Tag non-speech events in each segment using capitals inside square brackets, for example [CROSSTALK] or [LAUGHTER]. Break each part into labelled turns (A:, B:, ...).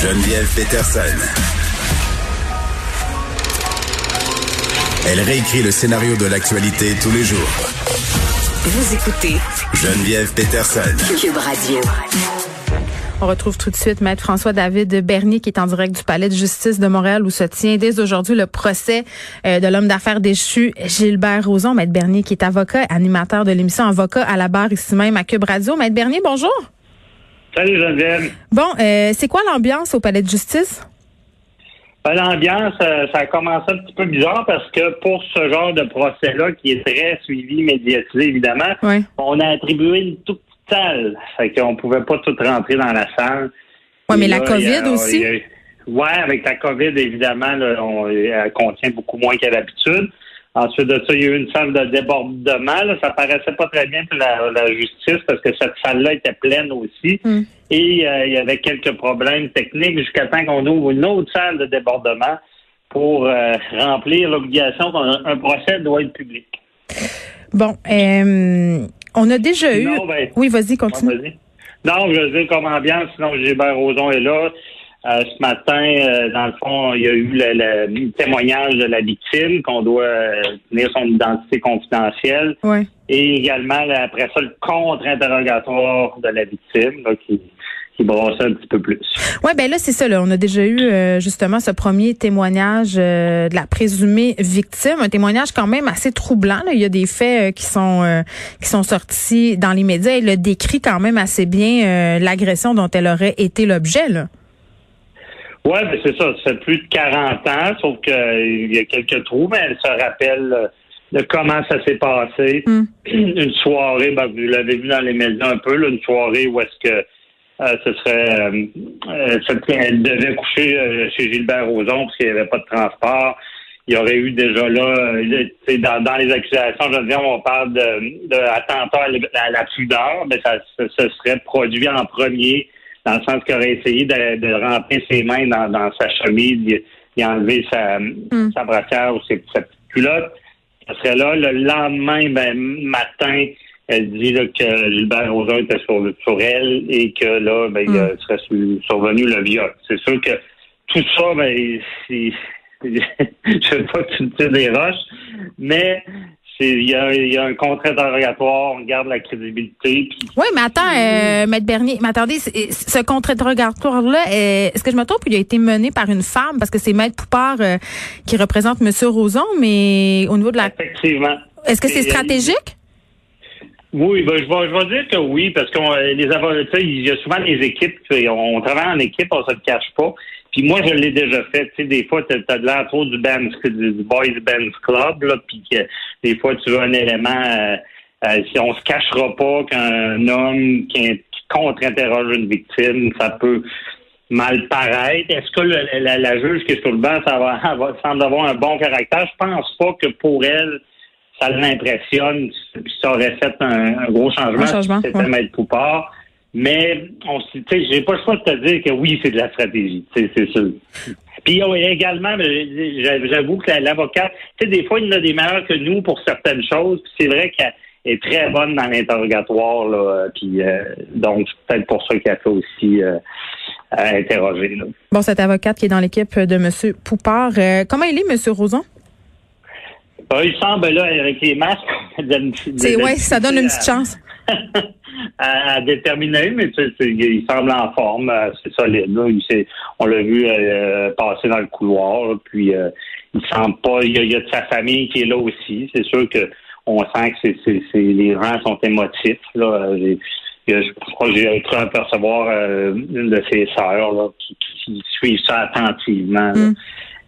A: Geneviève Peterson. Elle réécrit le scénario de l'actualité tous les jours.
B: Vous écoutez
A: Geneviève Peterson.
B: Cube Radio.
C: On retrouve tout de suite Maître François-David Bernier qui est en direct du Palais de justice de Montréal où se tient dès aujourd'hui le procès euh, de l'homme d'affaires déchu Gilbert Rozon. Maître Bernier qui est avocat, animateur de l'émission Avocat à la barre ici même à Cube Radio. Maître Bernier, bonjour.
D: Salut Geneviève.
C: Bon, euh, c'est quoi l'ambiance au Palais de justice?
D: Ben, L'ambiance, euh, ça a commencé un petit peu bizarre parce que pour ce genre de procès-là, qui est très suivi, médiatisé évidemment,
C: Oui.
D: on a attribué une toute petite salle. Fait qu'on pouvait pas tout rentrer dans la salle.
C: Ouais, mais la COVID
D: a-
C: aussi.
D: Ouais, avec la COVID, évidemment, là, on, elle contient beaucoup moins qu'à l'habitude. Ensuite de ça, il y a eu une salle de débordement. Là. Ça paraissait pas très bien pour la, la justice parce que cette salle-là était pleine aussi.
C: Hmm.
D: Et euh, il y avait quelques problèmes techniques jusqu'à temps qu'on ouvre une autre salle de débordement pour euh, remplir l'obligation qu'un un procès doit être public.
C: Bon, euh, on a déjà eu...
D: Ben,
C: oui, vas-y, continue.
D: Non, je veux dire comme ambiance, sinon Gilbert Rozon est là. Euh, ce matin, euh, dans le fond, il y a eu le, le témoignage de la victime qu'on doit euh, tenir son identité confidentielle.
C: Ouais.
D: Et également, là, après ça, le contre-interrogatoire de la victime là, qui, qui brassait un petit peu plus.
C: Ouais, ben là c'est ça. Là. On a déjà eu euh, justement ce premier témoignage euh, de la présumée victime, un témoignage quand même assez troublant. là. Il y a des faits qui sont euh, qui sont sortis dans les médias. Elle le décrit quand même assez bien euh, l'agression dont elle aurait été l'objet. Là.
D: Ouais, ben c'est ça. C'est plus de 40 ans, sauf qu'il y a quelques trous, mais elle se rappelle euh, de comment ça s'est passé.
C: Mm. [CLEARS THROAT]
D: Une soirée, ben, vous l'avez vu dans les médias un peu, là, une soirée où est-ce que euh, ce serait euh, euh, elle devait coucher euh, chez Gilbert Rozon parce qu'il n'y avait pas de transport. Il y aurait eu déjà là, euh, dans, dans les accusations, je veux dire, on parle de, de attentat à la, à la pudeur, mais ça, ça se serait produit en premier dans le sens qu'il aurait essayé de, de rentrer ses mains dans, dans sa chemise, a enlevé sa, sa brassière ou ses, sa petite culotte. Ça serait là. Le lendemain ben, matin, elle dit là, que Gilbert Rozon était sur, sur elle et que là, ben, il euh, serait su- survenu le viol. C'est sûr que tout ça, ben, [LAUGHS] je veux pas que tu me tires des roches, mais il y a, y a un contre-interrogatoire, on garde la crédibilité, puis
C: Oui, mais attends, euh, Maître Bernier, mais attendez, ce contre-interrogatoire-là, euh, est-ce que je me trompe il a été mené par une femme? Parce que c'est Maître Poupard euh, qui représente Monsieur Roson, mais au niveau de la...
D: effectivement.
C: Est-ce que c'est
D: euh,
C: stratégique?
D: Oui, ben, je, vais, je vais dire que oui, parce que les avocats, il y a souvent des équipes, on, travaille en équipe, on se cache pas. Puis moi, je l'ai déjà fait. Tu sais, des fois, tu as de l'air trop du band, du boys band club, là, puis que des fois, tu veux un élément. euh, euh, si on se cachera pas qu'un homme qui, contre-interroge une victime, ça peut mal paraître. Est-ce que le- la, la juge qui est sur le banc, ça va, [LAUGHS] va- semble avoir un bon caractère? Je pense pas que pour elle, ça l'impressionne, puis ça aurait fait un, un gros changement,
C: Un changement,
D: si c'était
C: ouais.
D: Maître Poupard. Mais on s- tu sais, j'ai pas le choix de te dire que oui, c'est de la stratégie, c'est c'est sûr. Puis oh, également, j'avoue que la- l'avocate, tu sais, des fois, il en a des meilleurs que nous pour certaines choses. Puis c'est vrai qu'elle est très bonne dans l'interrogatoire, là. Puis euh, donc, c'est peut-être pour ça qu'elle fait aussi euh, à interroger. Là.
C: Bon, cette avocate qui est dans l'équipe de Monsieur Poupard, euh, comment il est, Monsieur Roson?
D: Euh, il semble là avec les masques. [LAUGHS]
C: ouais, ça donne une petite chance. [LAUGHS]
D: à, à déterminer, mais tu sais, il semble en forme, euh, c'est solide. Là. Il s'est- on l'a vu euh, passer dans le couloir, là, puis euh, il semble pas. Il y, a, il y a de sa famille qui est là aussi. C'est sûr que on sent que c'est, c'est, c'est- les gens sont émotifs. Là. A- je crois que j'ai cru apercevoir euh, une de ses sœurs là, qui, qui suit ça attentivement.
C: Mm.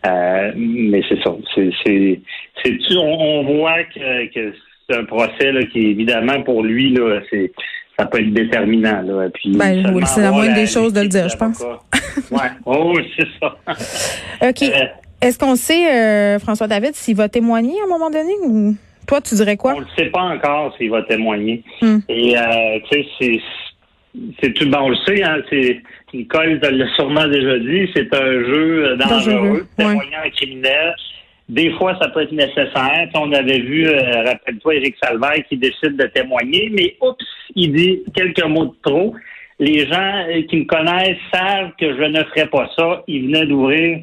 D: Euh, mais c'est ça. C'est, on, on voit que, que c'est un procès là, qui, évidemment, pour lui, là, c'est, ça peut être déterminant. Là. Puis,
C: Ben, oui, c'est la moindre des choses de le dire, je pense.
D: ouais. [LAUGHS] Oh, c'est ça.
C: OK.
D: Euh,
C: Est-ce qu'on sait, euh, François David, s'il va témoigner à un moment donné ou toi, tu dirais quoi?
D: On ne sait pas encore s'il va témoigner.
C: Hmm.
D: Et, euh, tu sais, c'est. C'est tout, bon, on le sait, hein, c'est, Nicole l'a sûrement déjà dit, c'est un jeu euh, dangereux, témoignant un criminel. Des fois, ça peut être nécessaire. On avait vu, euh, rappelle-toi, Éric Salvaire qui décide de témoigner, mais oups, il dit quelques mots de trop. les gens qui me connaissent savent que je ne ferais pas ça. Il venait d'ouvrir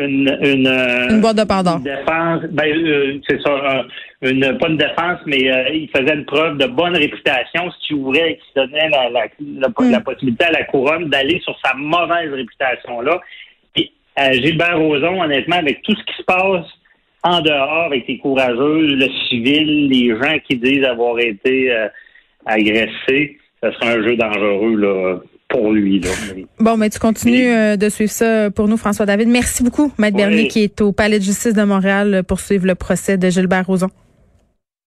D: une, une,
C: une boîte de Pandore.
D: défense. Ben, euh, c'est ça, une, pas une défense, mais euh, il faisait une preuve de bonne réputation, ce qui ouvrait et qui donnait la, la, la, mm. possibilité à la couronne d'aller sur sa mauvaise réputation-là. Et à Gilbert Rozon, honnêtement, avec tout ce qui se passe en dehors, avec les courageux, le civil, les gens qui disent avoir été euh, agressés, ce serait un jeu dangereux là, pour lui.
C: Bon, mais tu continues euh, de suivre ça pour nous, François David. Merci beaucoup, Maître Bernier, qui est au Palais de justice de Montréal pour suivre le procès de Gilbert Rozon.